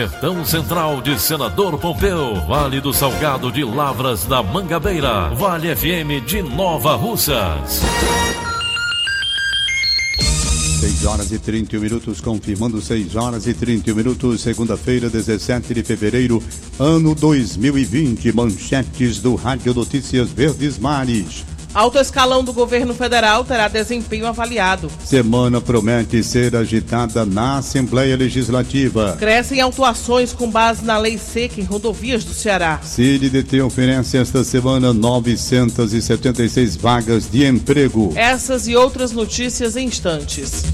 Sertão Central de Senador Pompeu, Vale do Salgado de Lavras da Mangabeira, Vale FM de Nova Russas. 6 horas e 31 minutos, confirmando 6 horas e 31 minutos, segunda-feira, 17 de fevereiro, ano 2020. Manchetes do Rádio Notícias Verdes Mares. Alto escalão do governo federal terá desempenho avaliado. Semana promete ser agitada na Assembleia Legislativa. Crescem autuações com base na lei seca em rodovias do Ceará. CIDT oferece esta semana 976 vagas de emprego. Essas e outras notícias em instantes.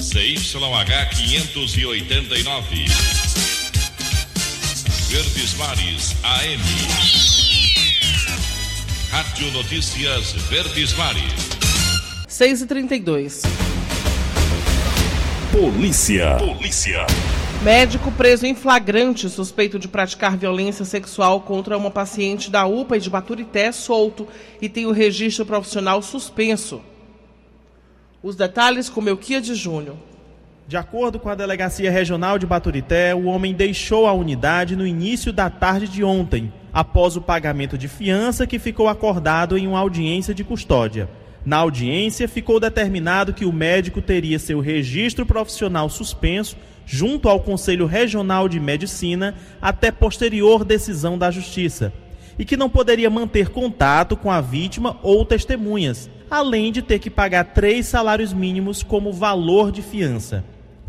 CYH 589. Verdes Mares AM. Rádio Notícias Verdes Mares. 6 e 32 Polícia. Polícia. Médico preso em flagrante suspeito de praticar violência sexual contra uma paciente da UPA e de Baturité solto e tem o registro profissional suspenso. Os detalhes com Melquia de Júnior. De acordo com a Delegacia Regional de Baturité, o homem deixou a unidade no início da tarde de ontem após o pagamento de fiança que ficou acordado em uma audiência de custódia. Na audiência, ficou determinado que o médico teria seu registro profissional suspenso junto ao Conselho Regional de Medicina até posterior decisão da Justiça e que não poderia manter contato com a vítima ou testemunhas, além de ter que pagar três salários mínimos como valor de fiança.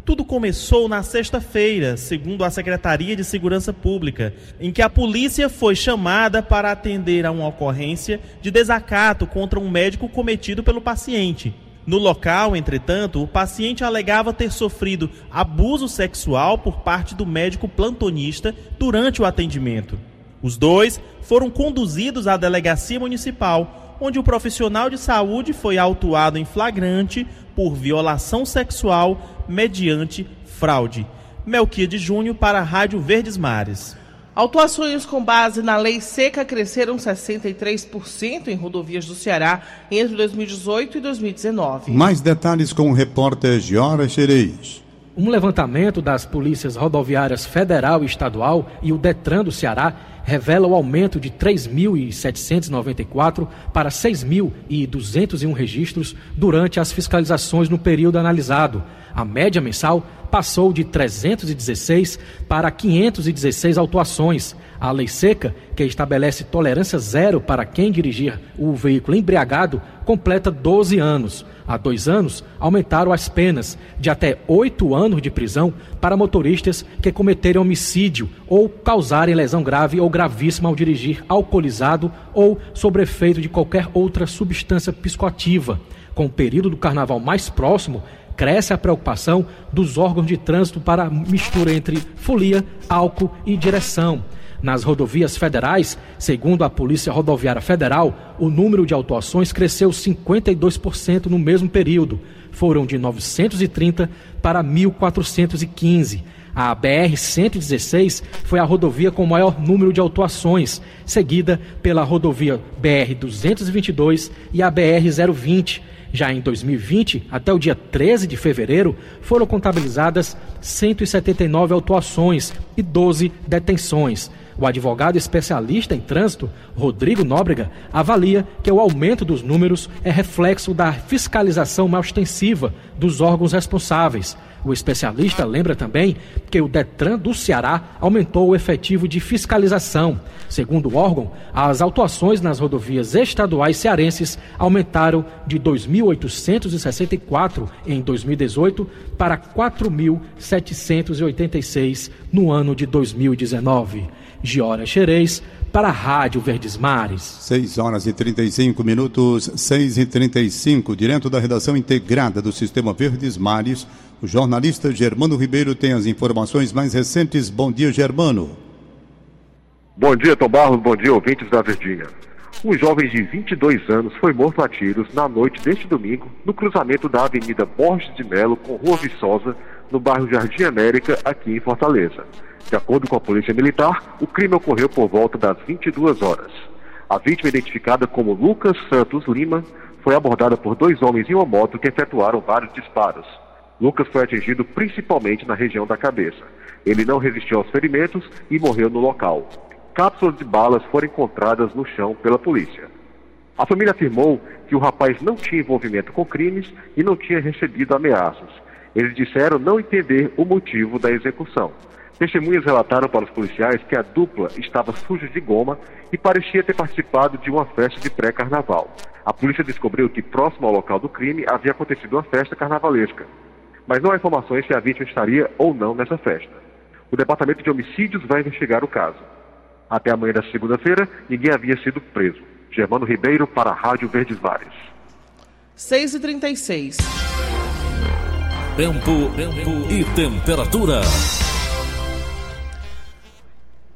Tudo começou na sexta-feira, segundo a Secretaria de Segurança Pública, em que a polícia foi chamada para atender a uma ocorrência de desacato contra um médico cometido pelo paciente. No local, entretanto, o paciente alegava ter sofrido abuso sexual por parte do médico plantonista durante o atendimento. Os dois foram conduzidos à delegacia municipal, onde o profissional de saúde foi autuado em flagrante por violação sexual mediante fraude. Melquia Júnior para a Rádio Verdes Mares. Autuações com base na lei seca cresceram 63% em rodovias do Ceará entre 2018 e 2019. Mais detalhes com o repórter Giora Xerez. Um levantamento das polícias rodoviárias federal e estadual e o Detran do Ceará revela o aumento de 3.794 para 6.201 registros durante as fiscalizações no período analisado a média mensal passou de 316 para 516 autuações. A lei seca, que estabelece tolerância zero para quem dirigir o veículo embriagado, completa 12 anos. Há dois anos, aumentaram as penas de até oito anos de prisão para motoristas que cometerem homicídio ou causarem lesão grave ou gravíssima ao dirigir alcoolizado ou sob efeito de qualquer outra substância psicoativa. Com o período do carnaval mais próximo, cresce a preocupação dos órgãos de trânsito para a mistura entre folia, álcool e direção. Nas rodovias federais, segundo a Polícia Rodoviária Federal, o número de autuações cresceu 52% no mesmo período. Foram de 930 para 1.415. A BR-116 foi a rodovia com maior número de autuações, seguida pela rodovia BR-222 e a BR-020 já em 2020, até o dia 13 de fevereiro, foram contabilizadas 179 autuações e 12 detenções. O advogado especialista em trânsito, Rodrigo Nóbrega, avalia que o aumento dos números é reflexo da fiscalização mais extensiva dos órgãos responsáveis. O especialista lembra também que o Detran do Ceará aumentou o efetivo de fiscalização. Segundo o órgão, as autuações nas rodovias estaduais cearenses aumentaram de 2.864 em 2018 para 4.786 no ano de 2019. Giora Xerez, para a Rádio Verdes Mares. 6 horas e 35 minutos, 6 e 35, direto da redação integrada do Sistema Verdes Mares, o jornalista Germano Ribeiro tem as informações mais recentes. Bom dia, Germano. Bom dia, Tom Barros. Bom dia, ouvintes da Verdinha. Um jovem de 22 anos foi morto a tiros na noite deste domingo no cruzamento da Avenida Borges de Melo com Rua Viçosa, no bairro Jardim América, aqui em Fortaleza. De acordo com a Polícia Militar, o crime ocorreu por volta das 22 horas. A vítima, identificada como Lucas Santos Lima, foi abordada por dois homens em uma moto que efetuaram vários disparos. Lucas foi atingido principalmente na região da cabeça. Ele não resistiu aos ferimentos e morreu no local. Cápsulas de balas foram encontradas no chão pela polícia. A família afirmou que o rapaz não tinha envolvimento com crimes e não tinha recebido ameaças. Eles disseram não entender o motivo da execução. Testemunhas relataram para os policiais que a dupla estava suja de goma e parecia ter participado de uma festa de pré-carnaval. A polícia descobriu que próximo ao local do crime havia acontecido uma festa carnavalesca, mas não há informações se a vítima estaria ou não nessa festa. O Departamento de Homicídios vai investigar o caso. Até amanhã da segunda-feira, ninguém havia sido preso. Germano Ribeiro para a Rádio Verdes Mares. 6 e 36 Tempo, tempo e temperatura.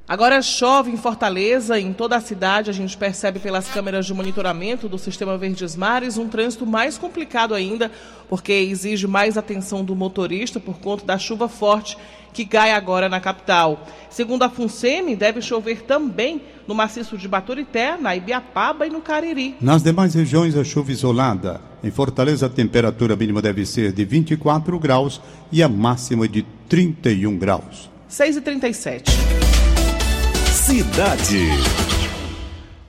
Agora chove em Fortaleza, em toda a cidade, a gente percebe pelas câmeras de monitoramento do sistema Verdes Mares um trânsito mais complicado ainda, porque exige mais atenção do motorista por conta da chuva forte que cai agora na capital. Segundo a FUNSEMI, deve chover também no maciço de Baturité, na Ibiapaba e no Cariri. Nas demais regiões, a chuva isolada. Em Fortaleza, a temperatura mínima deve ser de 24 graus e a máxima de 31 graus. 6 e 37 Cidade.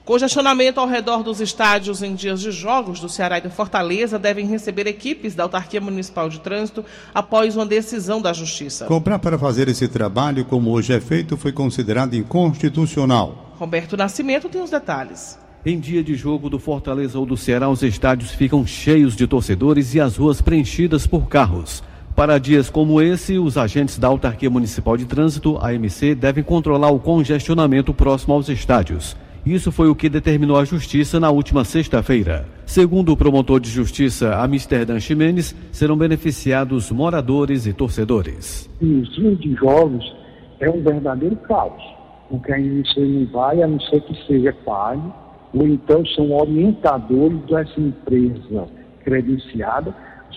Congestionamento ao redor dos estádios em dias de jogos do Ceará e do Fortaleza devem receber equipes da Autarquia Municipal de Trânsito após uma decisão da Justiça. Comprar para fazer esse trabalho, como hoje é feito, foi considerado inconstitucional. Roberto Nascimento tem os detalhes. Em dia de jogo do Fortaleza ou do Ceará, os estádios ficam cheios de torcedores e as ruas preenchidas por carros. Para dias como esse, os agentes da Autarquia Municipal de Trânsito, AMC, devem controlar o congestionamento próximo aos estádios. Isso foi o que determinou a Justiça na última sexta-feira. Segundo o promotor de justiça Amsterdã Ximenes, serão beneficiados moradores e torcedores. Nos dias de jogos é um verdadeiro caos, porque a AMC não vai, a não ser que seja pago, ou então são orientadores dessa empresa credenciada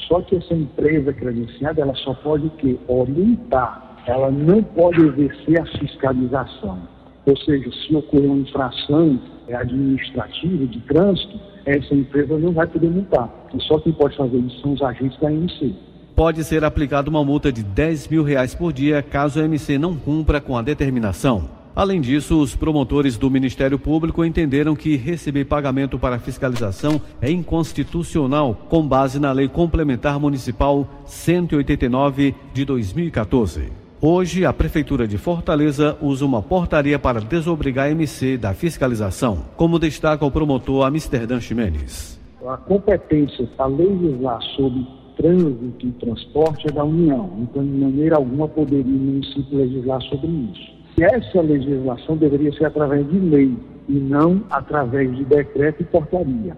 só que essa empresa credenciada, ela só pode que orientar, ela não pode exercer a fiscalização. Ou seja, se ocorrer uma infração administrativa de trânsito, essa empresa não vai poder multar. E só quem pode fazer isso são os agentes da MC. Pode ser aplicada uma multa de 10 mil reais por dia caso a MC não cumpra com a determinação. Além disso, os promotores do Ministério Público entenderam que receber pagamento para fiscalização é inconstitucional, com base na Lei Complementar Municipal 189 de 2014. Hoje, a Prefeitura de Fortaleza usa uma portaria para desobrigar a MC da fiscalização, como destaca o promotor Amsterdã Ximenes. A competência para legislar sobre trânsito e transporte é da União, então, de maneira alguma, poderia o município legislar sobre isso. Essa legislação deveria ser através de lei e não através de decreto e portaria.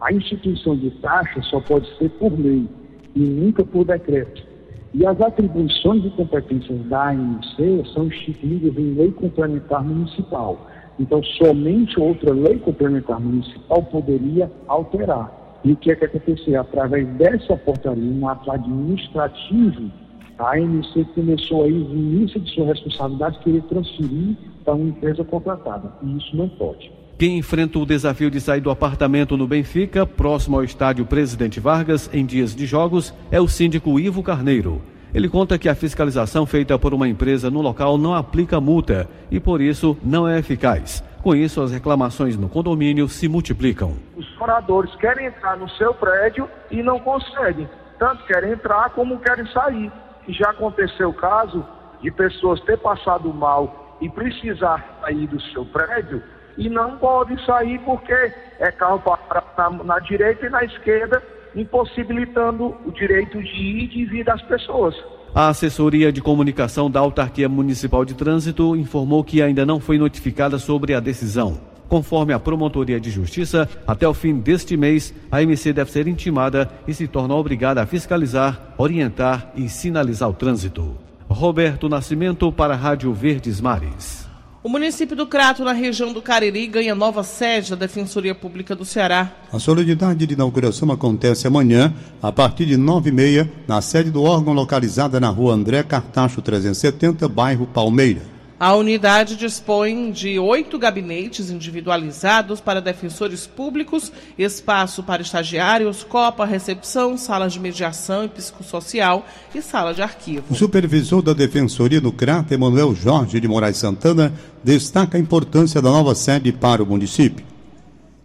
A instituição de taxa só pode ser por lei e nunca por decreto. E as atribuições e competências da ANC são instituídas em lei complementar municipal. Então, somente outra lei complementar municipal poderia alterar. E o que é que acontecer? Através dessa portaria, um ato administrativo a AMC começou aí, no início de sua responsabilidade, querer transferir para uma empresa contratada. E isso não pode. Quem enfrenta o desafio de sair do apartamento no Benfica, próximo ao estádio Presidente Vargas, em dias de jogos, é o síndico Ivo Carneiro. Ele conta que a fiscalização feita por uma empresa no local não aplica multa e, por isso, não é eficaz. Com isso, as reclamações no condomínio se multiplicam. Os moradores querem entrar no seu prédio e não conseguem. Tanto querem entrar como querem sair Já aconteceu o caso de pessoas ter passado mal e precisar sair do seu prédio e não pode sair porque é carro para na, na direita e na esquerda, impossibilitando o direito de ir e de vir das pessoas. A assessoria de comunicação da Autarquia Municipal de Trânsito informou que ainda não foi notificada sobre a decisão. Conforme a Promotoria de Justiça, até o fim deste mês, a MC deve ser intimada e se torna obrigada a fiscalizar, orientar e sinalizar o trânsito. Roberto Nascimento para a Rádio Verdes Mares. O município do Crato, na região do Cariri, ganha nova sede da Defensoria Pública do Ceará. A solenidade de inauguração acontece amanhã, a partir de nove e meia, na sede do órgão localizada na rua André Cartacho 370, bairro Palmeira. A unidade dispõe de oito gabinetes individualizados para defensores públicos, espaço para estagiários, copa, recepção, sala de mediação e psicossocial e sala de arquivo. O supervisor da Defensoria do CRAT, Emanuel Jorge de Moraes Santana, destaca a importância da nova sede para o município.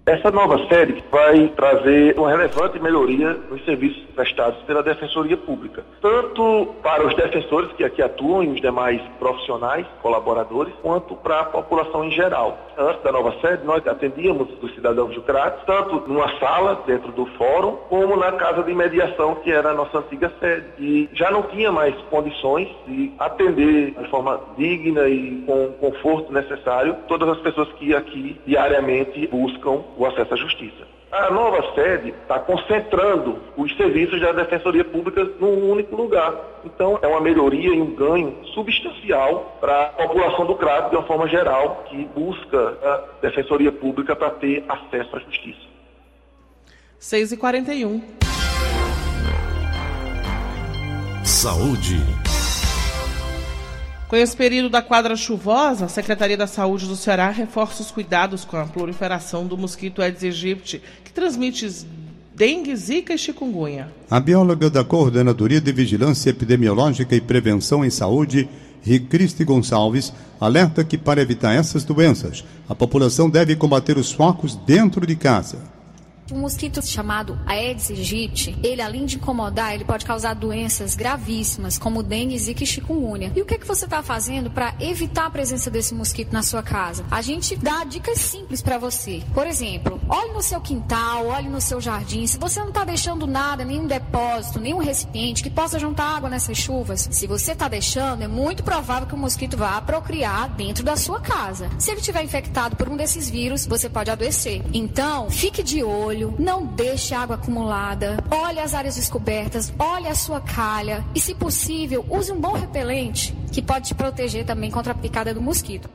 Essa nova sede vai trazer uma relevante melhoria nos serviços prestados pela Defensoria Pública, tanto para os defensores que aqui atuam e os demais profissionais, colaboradores, quanto para a população em geral. Antes da nova sede, nós atendíamos os cidadãos de Crates, tanto numa sala dentro do fórum, como na casa de mediação, que era a nossa antiga sede. E já não tinha mais condições de atender de forma digna e com o conforto necessário todas as pessoas que aqui diariamente buscam o acesso à justiça. A nova sede está concentrando os serviços da Defensoria Pública num único lugar. Então, é uma melhoria e um ganho substancial para a população do Crato, de uma forma geral, que busca a Defensoria Pública para ter acesso à justiça. 6h41. Saúde. Com esse período da quadra chuvosa, a Secretaria da Saúde do Ceará reforça os cuidados com a proliferação do mosquito Aedes aegypti, que transmite dengue, zika e chikungunya. A bióloga da Coordenadoria de Vigilância Epidemiológica e Prevenção em Saúde, Ricristi Gonçalves, alerta que para evitar essas doenças, a população deve combater os focos dentro de casa. Um mosquito chamado Aedes aegypti, ele além de incomodar, ele pode causar doenças gravíssimas, como dengue, zika e chikungunya. E o que, é que você está fazendo para evitar a presença desse mosquito na sua casa? A gente dá dicas simples para você. Por exemplo, olhe no seu quintal, olhe no seu jardim. Se você não está deixando nada, nenhum depósito, nenhum recipiente que possa juntar água nessas chuvas, se você está deixando, é muito provável que o mosquito vá procriar dentro da sua casa. Se ele estiver infectado por um desses vírus, você pode adoecer. Então, fique de olho olho, não deixe água acumulada, olhe as áreas descobertas, olhe a sua calha e, se possível, use um bom repelente que pode te proteger também contra a picada do mosquito.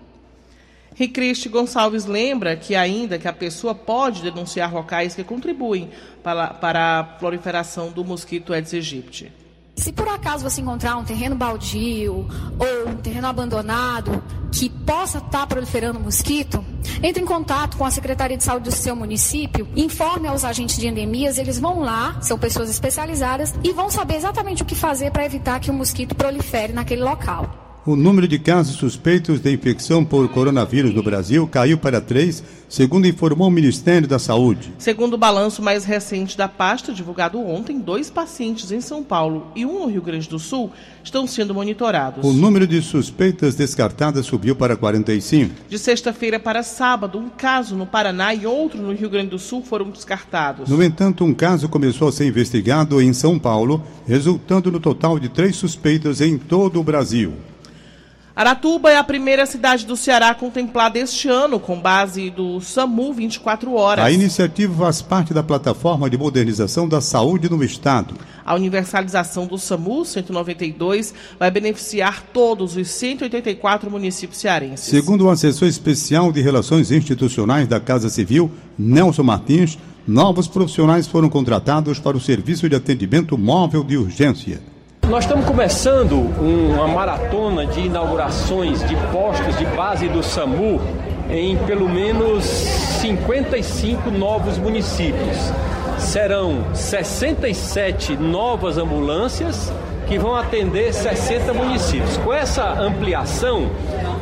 Ricriste Gonçalves lembra que ainda que a pessoa pode denunciar locais que contribuem para, para a proliferação do mosquito Aedes aegypti. Se por acaso você encontrar um terreno baldio ou um terreno abandonado que possa estar tá proliferando mosquito, entre em contato com a Secretaria de Saúde do seu município, informe aos agentes de endemias, eles vão lá, são pessoas especializadas e vão saber exatamente o que fazer para evitar que o mosquito prolifere naquele local. O número de casos suspeitos de infecção por coronavírus no Brasil caiu para três, segundo informou o Ministério da Saúde. Segundo o balanço mais recente da pasta, divulgado ontem, dois pacientes em São Paulo e um no Rio Grande do Sul estão sendo monitorados. O número de suspeitas descartadas subiu para 45. De sexta-feira para sábado, um caso no Paraná e outro no Rio Grande do Sul foram descartados. No entanto, um caso começou a ser investigado em São Paulo, resultando no total de três suspeitas em todo o Brasil. Aratuba é a primeira cidade do Ceará contemplada este ano, com base do SAMU 24 horas. A iniciativa faz parte da plataforma de modernização da saúde no Estado. A universalização do SAMU 192 vai beneficiar todos os 184 municípios cearenses. Segundo o assessor especial de Relações Institucionais da Casa Civil, Nelson Martins, novos profissionais foram contratados para o serviço de atendimento móvel de urgência. Nós estamos começando uma maratona de inaugurações de postos de base do SAMU em pelo menos 55 novos municípios. Serão 67 novas ambulâncias que vão atender 60 municípios. Com essa ampliação,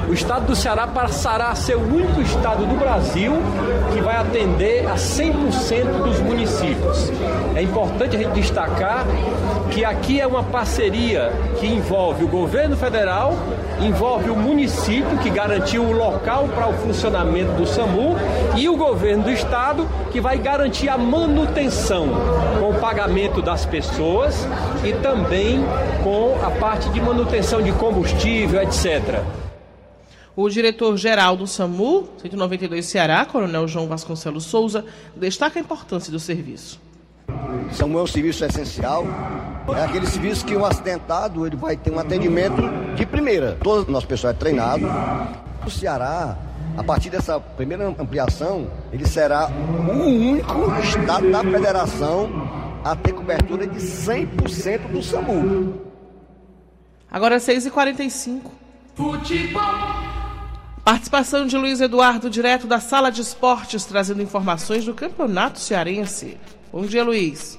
o estado do Ceará passará a ser o único estado do Brasil que vai atender a 100% dos municípios. É importante a gente destacar que aqui é uma parceria que envolve o governo federal, envolve o município que garantiu o local para o funcionamento do SAMU e o governo do estado que vai garantir a manutenção com o pagamento das pessoas e também com a parte de manutenção de combustível, etc. O diretor-geral do SAMU, 192 Ceará, Coronel João Vasconcelos Souza, destaca a importância do serviço. SAMU é um serviço essencial, é aquele serviço que um acidentado ele vai ter um atendimento de primeira. Todo o nosso pessoal é treinado. O Ceará, a partir dessa primeira ampliação, ele será o único estado da federação a ter cobertura de 100% do SAMU. Agora é 6h45. Futebol. Participação de Luiz Eduardo, direto da Sala de Esportes, trazendo informações do Campeonato Cearense. Bom dia, Luiz.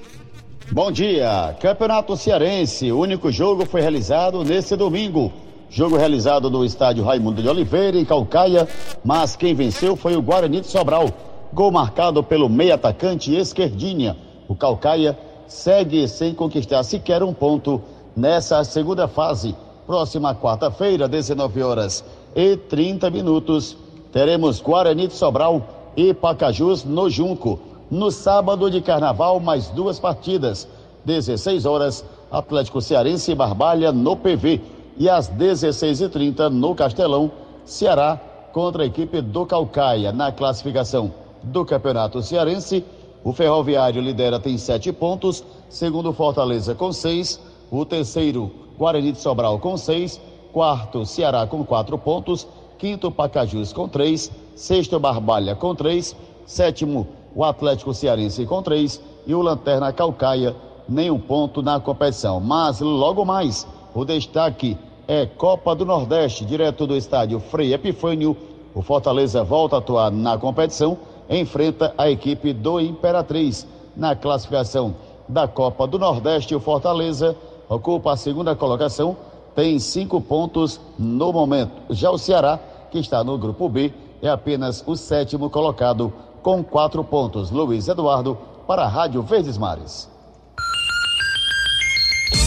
Bom dia. Campeonato Cearense. O único jogo foi realizado nesse domingo. Jogo realizado no estádio Raimundo de Oliveira, em Calcaia, mas quem venceu foi o Guarani de Sobral. Gol marcado pelo meio atacante Esquerdinha. O Calcaia segue sem conquistar sequer um ponto nessa segunda fase. Próxima quarta-feira, 19 horas e 30 minutos, teremos Guarani de Sobral e Pacajus no Junco. No sábado de carnaval, mais duas partidas. 16 horas, Atlético Cearense e Barbalha no PV. E às 16h30 no Castelão, Ceará contra a equipe do Calcaia. Na classificação do Campeonato Cearense, o Ferroviário lidera, tem sete pontos. Segundo, Fortaleza com seis. O terceiro, Guarani de Sobral com seis. Quarto, Ceará com quatro pontos. Quinto, Pacajus com três. Sexto, Barbalha com três. Sétimo, o Atlético Cearense com três. E o Lanterna Calcaia, nenhum ponto na competição. Mas logo mais, o destaque é Copa do Nordeste, direto do estádio Frei Epifânio. O Fortaleza volta a atuar na competição, enfrenta a equipe do Imperatriz. Na classificação da Copa do Nordeste, o Fortaleza ocupa a segunda colocação tem cinco pontos no momento. Já o Ceará, que está no grupo B, é apenas o sétimo colocado com quatro pontos. Luiz Eduardo, para a Rádio Verdes Mares.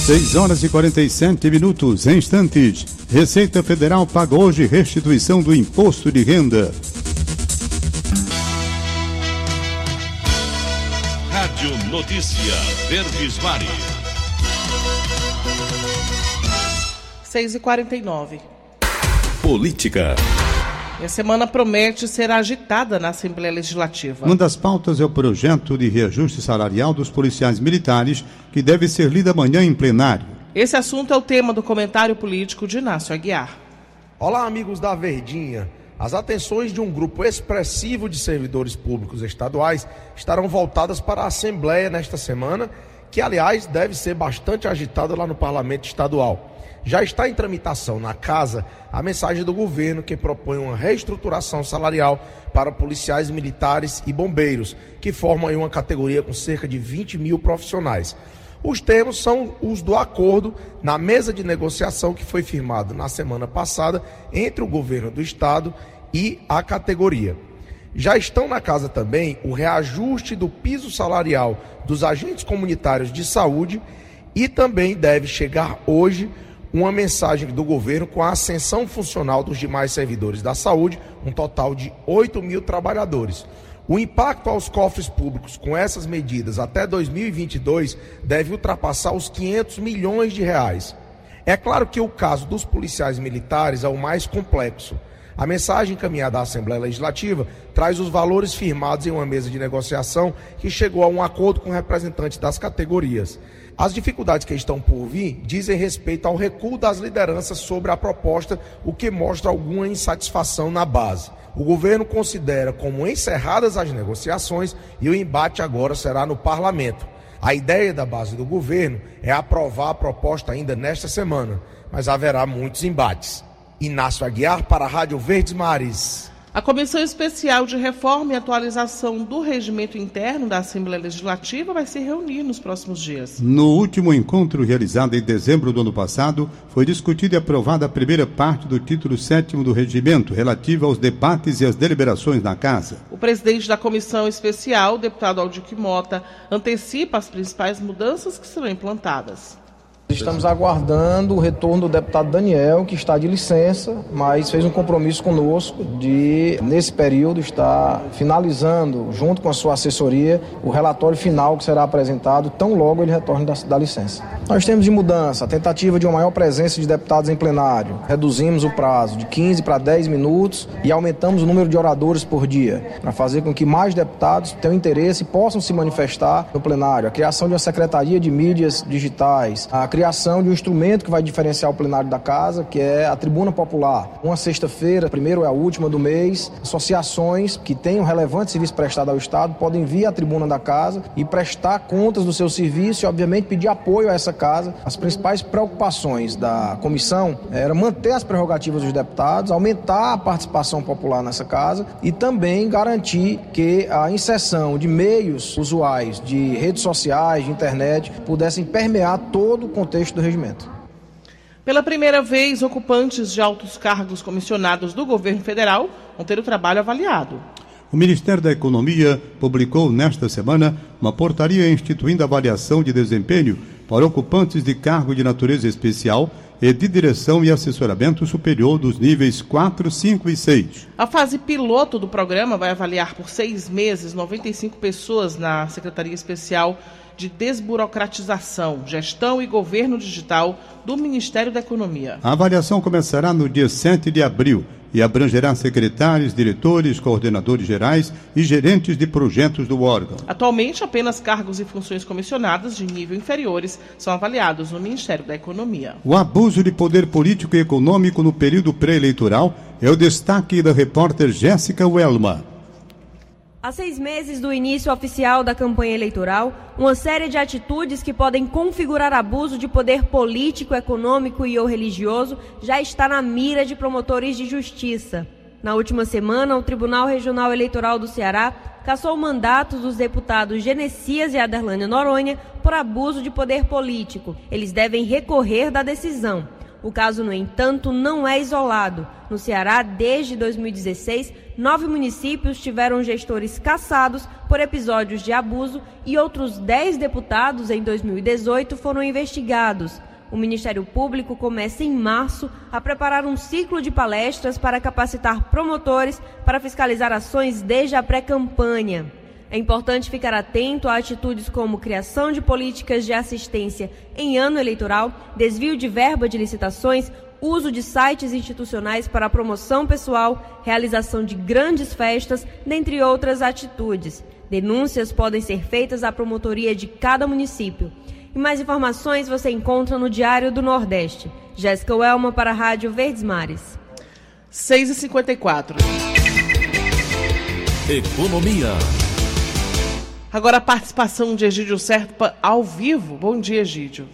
6 horas e 47 minutos. Em instantes, Receita Federal paga hoje restituição do imposto de renda. Rádio Notícia Verdes Mares. 6 e 49 Política. E a semana promete ser agitada na Assembleia Legislativa. Uma das pautas é o projeto de reajuste salarial dos policiais militares, que deve ser lido amanhã em plenário. Esse assunto é o tema do comentário político de Inácio Aguiar. Olá, amigos da Verdinha. As atenções de um grupo expressivo de servidores públicos estaduais estarão voltadas para a Assembleia nesta semana, que, aliás, deve ser bastante agitada lá no Parlamento Estadual. Já está em tramitação na casa a mensagem do governo que propõe uma reestruturação salarial para policiais militares e bombeiros, que formam uma categoria com cerca de 20 mil profissionais. Os termos são os do acordo na mesa de negociação que foi firmado na semana passada entre o governo do estado e a categoria. Já estão na casa também o reajuste do piso salarial dos agentes comunitários de saúde e também deve chegar hoje uma mensagem do governo com a ascensão funcional dos demais servidores da saúde, um total de 8 mil trabalhadores. O impacto aos cofres públicos com essas medidas até 2022 deve ultrapassar os 500 milhões de reais. É claro que o caso dos policiais militares é o mais complexo. A mensagem encaminhada à Assembleia Legislativa traz os valores firmados em uma mesa de negociação que chegou a um acordo com representantes das categorias. As dificuldades que estão por vir dizem respeito ao recuo das lideranças sobre a proposta, o que mostra alguma insatisfação na base. O governo considera como encerradas as negociações e o embate agora será no parlamento. A ideia da base do governo é aprovar a proposta ainda nesta semana, mas haverá muitos embates. Inácio Aguiar para a Rádio Verdes Mares. A Comissão Especial de Reforma e Atualização do Regimento Interno da Assembleia Legislativa vai se reunir nos próximos dias. No último encontro realizado em dezembro do ano passado, foi discutida e aprovada a primeira parte do título 7 do regimento, relativa aos debates e às deliberações na Casa. O presidente da Comissão Especial, deputado Aldic Mota, antecipa as principais mudanças que serão implantadas. Estamos aguardando o retorno do deputado Daniel, que está de licença, mas fez um compromisso conosco de, nesse período, estar finalizando, junto com a sua assessoria, o relatório final que será apresentado tão logo ele retorne da, da licença. Nós temos de mudança a tentativa de uma maior presença de deputados em plenário. Reduzimos o prazo de 15 para 10 minutos e aumentamos o número de oradores por dia, para fazer com que mais deputados tenham interesse e possam se manifestar no plenário. A criação de uma secretaria de mídias digitais, a criação de um instrumento que vai diferenciar o plenário da casa, que é a tribuna popular. Uma sexta-feira, primeiro é a última do mês, associações que tenham relevante serviço prestado ao Estado podem vir à tribuna da casa e prestar contas do seu serviço e, obviamente, pedir apoio a essa casa. As principais preocupações da comissão era manter as prerrogativas dos deputados, aumentar a participação popular nessa casa e também garantir que a inserção de meios usuais de redes sociais, de internet, pudessem permear todo o contexto do regimento. Pela primeira vez, ocupantes de altos cargos comissionados do governo federal vão ter o trabalho avaliado. O Ministério da Economia publicou nesta semana uma portaria instituindo avaliação de desempenho para ocupantes de cargo de natureza especial e de direção e assessoramento superior dos níveis 4, 5 e 6. A fase piloto do programa vai avaliar por seis meses 95 pessoas na Secretaria Especial de Desburocratização, Gestão e Governo Digital do Ministério da Economia. A avaliação começará no dia 7 de abril e abrangerá secretários, diretores, coordenadores gerais e gerentes de projetos do órgão. Atualmente, apenas cargos e funções comissionadas de nível inferiores são avaliados no Ministério da Economia. O abuso de poder político e econômico no período pré-eleitoral é o destaque da repórter Jéssica Welma. Há seis meses do início oficial da campanha eleitoral, uma série de atitudes que podem configurar abuso de poder político, econômico e ou religioso já está na mira de promotores de justiça. Na última semana, o Tribunal Regional Eleitoral do Ceará cassou mandatos dos deputados Genesias e Aderlânia Noronha por abuso de poder político. Eles devem recorrer da decisão. O caso, no entanto, não é isolado. No Ceará, desde 2016, nove municípios tiveram gestores cassados por episódios de abuso e outros dez deputados, em 2018, foram investigados. O Ministério Público começa em março a preparar um ciclo de palestras para capacitar promotores para fiscalizar ações desde a pré-campanha. É importante ficar atento a atitudes como criação de políticas de assistência em ano eleitoral, desvio de verba de licitações, uso de sites institucionais para promoção pessoal, realização de grandes festas, dentre outras atitudes. Denúncias podem ser feitas à promotoria de cada município. E mais informações você encontra no Diário do Nordeste. Jéssica Welma para a Rádio Verdes Mares. 6h54. Economia. Agora a participação de Egídio Serpa ao vivo. Bom dia, Egídio.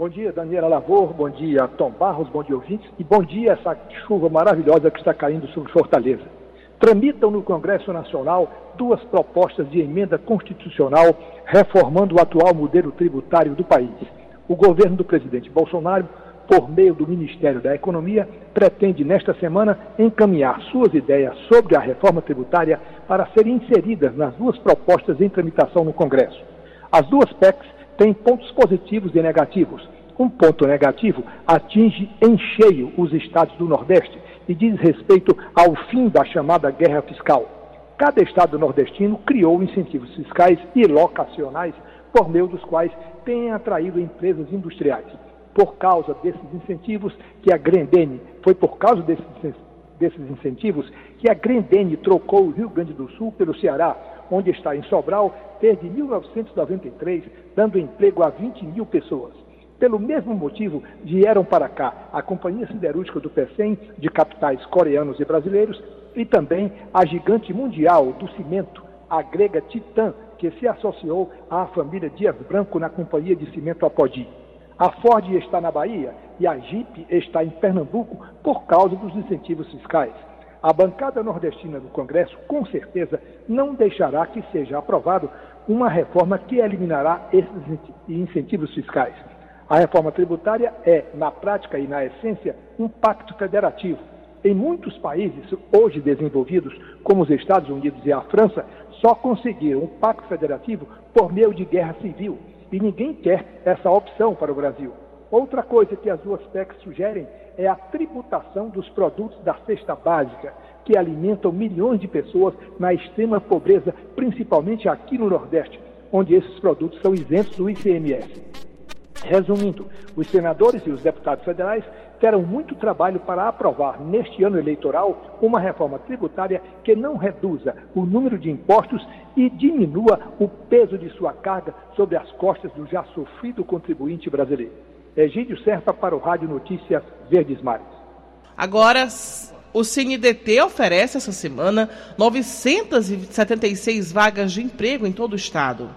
Bom dia, Daniela Lavor, bom dia, Tom Barros, bom dia, ouvintes, e bom dia essa chuva maravilhosa que está caindo sobre Fortaleza. Tramitam no Congresso Nacional duas propostas de emenda constitucional reformando o atual modelo tributário do país. O governo do presidente Bolsonaro por meio do Ministério da Economia, pretende nesta semana encaminhar suas ideias sobre a reforma tributária para serem inseridas nas duas propostas em tramitação no Congresso. As duas PECs têm pontos positivos e negativos. Um ponto negativo atinge em cheio os estados do Nordeste e diz respeito ao fim da chamada guerra fiscal. Cada estado nordestino criou incentivos fiscais e locacionais por meio dos quais tem atraído empresas industriais por causa desses incentivos que a Grendene, foi por causa desses, desses incentivos que a Grendene trocou o Rio Grande do Sul pelo Ceará, onde está em Sobral desde 1993, dando emprego a 20 mil pessoas. Pelo mesmo motivo, vieram para cá a Companhia Siderúrgica do PECEM, de capitais coreanos e brasileiros, e também a gigante mundial do cimento, a grega Titan, que se associou à família Dias Branco na Companhia de Cimento Apodi. A Ford está na Bahia e a Jeep está em Pernambuco por causa dos incentivos fiscais. A bancada nordestina do Congresso, com certeza, não deixará que seja aprovado uma reforma que eliminará esses incentivos fiscais. A reforma tributária é, na prática e na essência, um pacto federativo. Em muitos países hoje desenvolvidos, como os Estados Unidos e a França, só conseguiram um pacto federativo por meio de guerra civil. E ninguém quer essa opção para o Brasil. Outra coisa que as duas PECs sugerem é a tributação dos produtos da cesta básica, que alimentam milhões de pessoas na extrema pobreza, principalmente aqui no Nordeste, onde esses produtos são isentos do ICMS. Resumindo, os senadores e os deputados federais terão muito trabalho para aprovar, neste ano eleitoral, uma reforma tributária que não reduza o número de impostos e diminua o peso de sua carga sobre as costas do já sofrido contribuinte brasileiro. Egídio Serpa para o Rádio Notícias Verdes Mares. Agora, o CNDT oferece essa semana 976 vagas de emprego em todo o estado.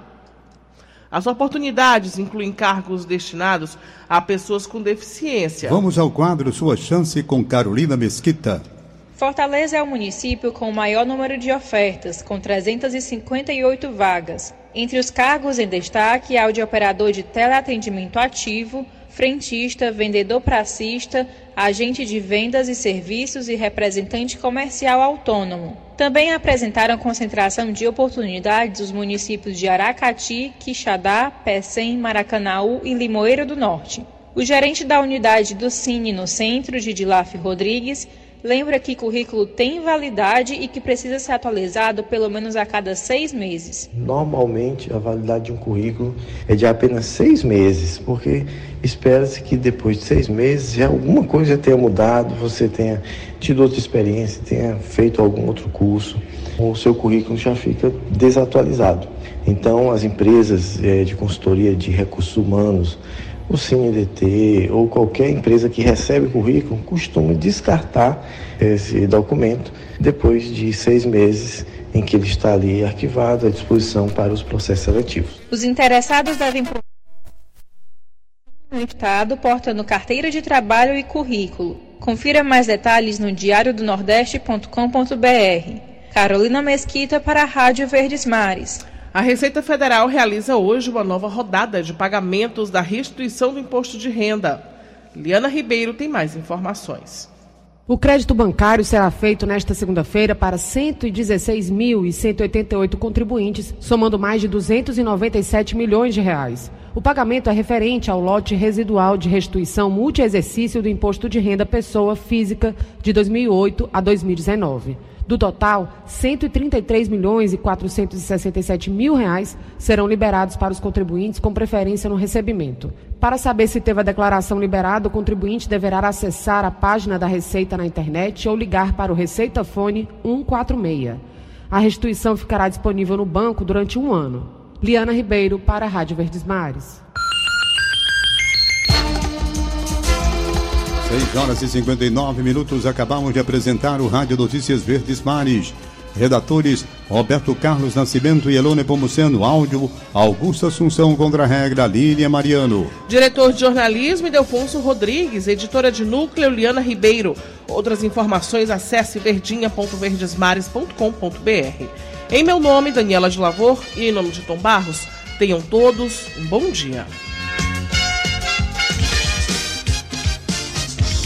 As oportunidades incluem cargos destinados a pessoas com deficiência. Vamos ao quadro Sua Chance com Carolina Mesquita. Fortaleza é o município com o maior número de ofertas, com 358 vagas. Entre os cargos em destaque há o de operador de teleatendimento ativo, frentista, vendedor pracista, agente de vendas e serviços e representante comercial autônomo. Também apresentaram concentração de oportunidades os municípios de Aracati, Quixadá, Pecém, Maracanaú e Limoeiro do Norte. O gerente da unidade do Cine no centro, Didilaf Rodrigues, lembra que currículo tem validade e que precisa ser atualizado pelo menos a cada seis meses. Normalmente, a validade de um currículo é de apenas seis meses, porque espera-se que depois de seis meses alguma coisa tenha mudado, você tenha tido outra experiência, tenha feito algum outro curso, o seu currículo já fica desatualizado. Então, as empresas é, de consultoria de recursos humanos, o CineDT ou qualquer empresa que recebe currículo costuma descartar esse documento depois de seis meses em que ele está ali arquivado à disposição para os processos seletivos. Os interessados devem no Estado portando carteira de trabalho e currículo. Confira mais detalhes no diariodonordeste.com.br. Carolina Mesquita para a Rádio Verdes Mares. A Receita Federal realiza hoje uma nova rodada de pagamentos da restituição do imposto de renda. Liana Ribeiro tem mais informações. O crédito bancário será feito nesta segunda-feira para 116.188 contribuintes, somando mais de 297 milhões de reais. O pagamento é referente ao lote residual de restituição multiexercício do imposto de renda pessoa física de 2008 a 2019. Do total, 133 milhões e 467 mil reais serão liberados para os contribuintes com preferência no recebimento. Para saber se teve a declaração liberada, o contribuinte deverá acessar a página da Receita na internet ou ligar para o Receita Fone 146. A restituição ficará disponível no banco durante um ano. Liana Ribeiro para a Rádio Verdes Mares. 6 horas e 59 minutos. Acabamos de apresentar o Rádio Notícias Verdes Mares. Redatores Roberto Carlos Nascimento e Elone Pomuceno. Áudio Augusto Assunção contra a regra Lília Mariano. Diretor de jornalismo Delfonso Rodrigues. Editora de núcleo Liana Ribeiro. Outras informações acesse verdinha.verdesmares.com.br. Em meu nome, Daniela de Lavor, e em nome de Tom Barros, tenham todos um bom dia.